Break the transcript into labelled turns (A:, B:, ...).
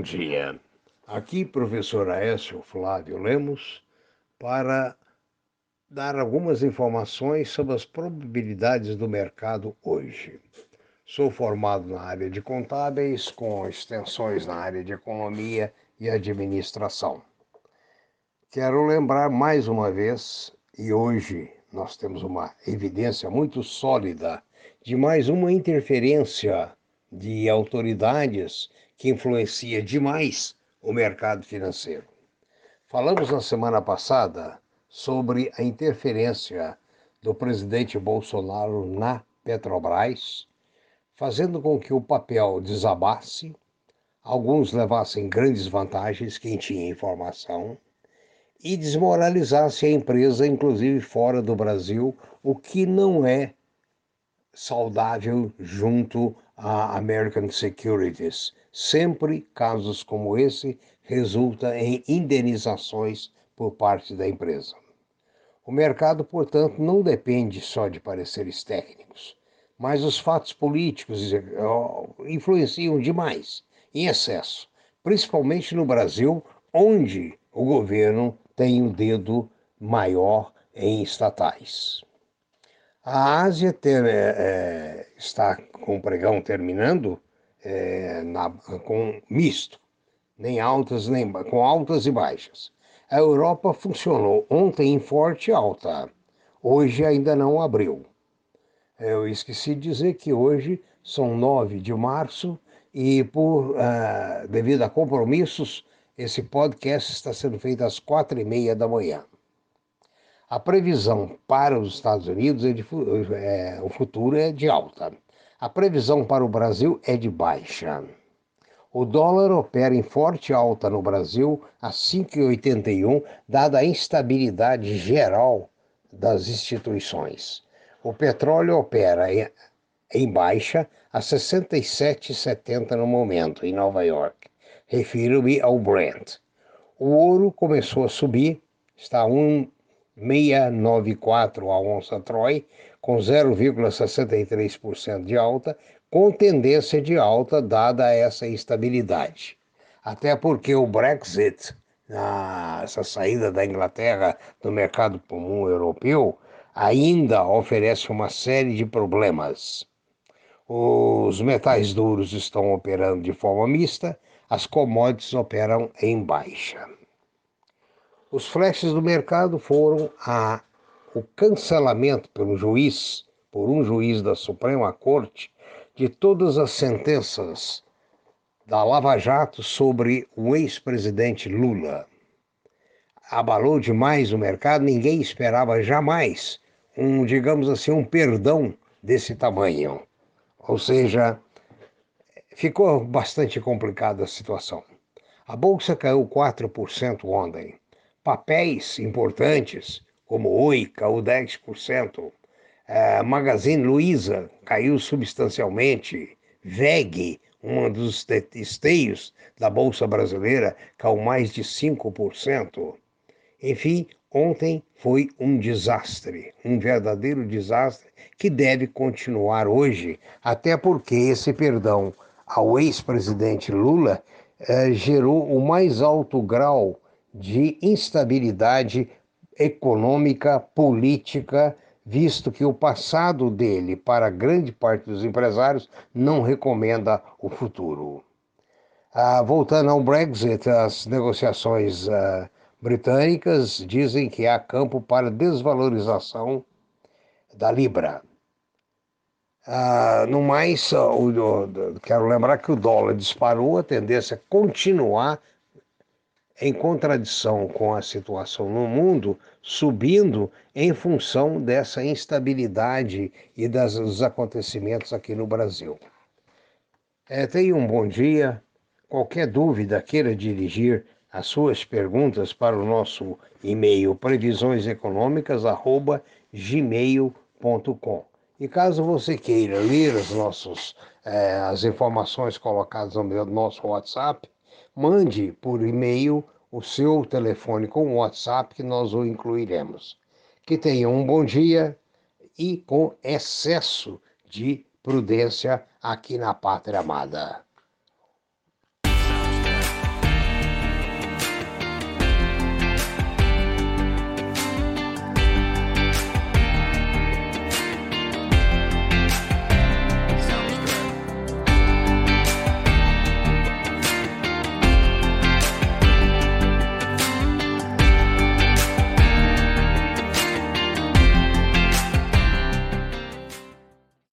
A: dia. Aqui, professor Aécio Flávio Lemos, para dar algumas informações sobre as probabilidades do mercado hoje. Sou formado na área de contábeis, com extensões na área de economia e administração. Quero lembrar mais uma vez, e hoje nós temos uma evidência muito sólida de mais uma interferência de autoridades que influencia demais o mercado financeiro. Falamos na semana passada sobre a interferência do presidente Bolsonaro na Petrobras, fazendo com que o papel desabasse, alguns levassem grandes vantagens, quem tinha informação, e desmoralizasse a empresa, inclusive fora do Brasil, o que não é saudável junto à American Securities. Sempre casos como esse resultam em indenizações por parte da empresa. O mercado, portanto, não depende só de pareceres técnicos, mas os fatos políticos eh, influenciam demais, em excesso, principalmente no Brasil, onde o governo tem um dedo maior em estatais. A Ásia ter, é, está com o pregão terminando é, na, com misto, nem altas nem com altas e baixas. A Europa funcionou ontem em forte alta, hoje ainda não abriu. Eu esqueci de dizer que hoje são 9 de março e por uh, devido a compromissos esse podcast está sendo feito às quatro e meia da manhã. A previsão para os Estados Unidos é de, é, o futuro é de alta. A previsão para o Brasil é de baixa. O dólar opera em forte alta no Brasil a 5,81, dada a instabilidade geral das instituições. O petróleo opera em, em baixa a 67,70 no momento em Nova York. Refiro-me ao Brent. O ouro começou a subir, está a 1,694 a onça Troy, com 0,63% de alta, com tendência de alta dada essa instabilidade. Até porque o Brexit, essa saída da Inglaterra do mercado comum europeu, ainda oferece uma série de problemas. Os metais duros estão operando de forma mista, as commodities operam em baixa. Os flashes do mercado foram a, o cancelamento pelo juiz, por um juiz da Suprema Corte, de todas as sentenças da Lava Jato sobre o ex-presidente Lula. Abalou demais o mercado, ninguém esperava jamais um, digamos assim, um perdão desse tamanho. Ou seja, ficou bastante complicada a situação. A bolsa caiu 4% ontem. Papéis importantes, como Oi, caiu 10%. A Magazine Luiza caiu substancialmente. VEG, um dos esteios da Bolsa Brasileira, caiu mais de 5%. Enfim, ontem foi um desastre, um verdadeiro desastre que deve continuar hoje, até porque esse perdão ao ex-presidente Lula eh, gerou o mais alto grau de instabilidade econômica, política, visto que o passado dele, para grande parte dos empresários, não recomenda o futuro. Ah, voltando ao Brexit, as negociações ah, britânicas dizem que há campo para desvalorização da Libra. Ah, no mais, o, o, quero lembrar que o dólar disparou, a tendência é continuar em contradição com a situação no mundo, subindo em função dessa instabilidade e das, dos acontecimentos aqui no Brasil. É, tenha um bom dia. Qualquer dúvida queira dirigir as suas perguntas para o nosso e-mail previsioneseconômicas@gmail.com. E caso você queira ler as nossas eh, as informações colocadas no nosso WhatsApp, mande por e-mail o seu telefone com WhatsApp que nós o incluiremos. Que tenha um bom dia e com excesso de prudência aqui na Pátria Amada.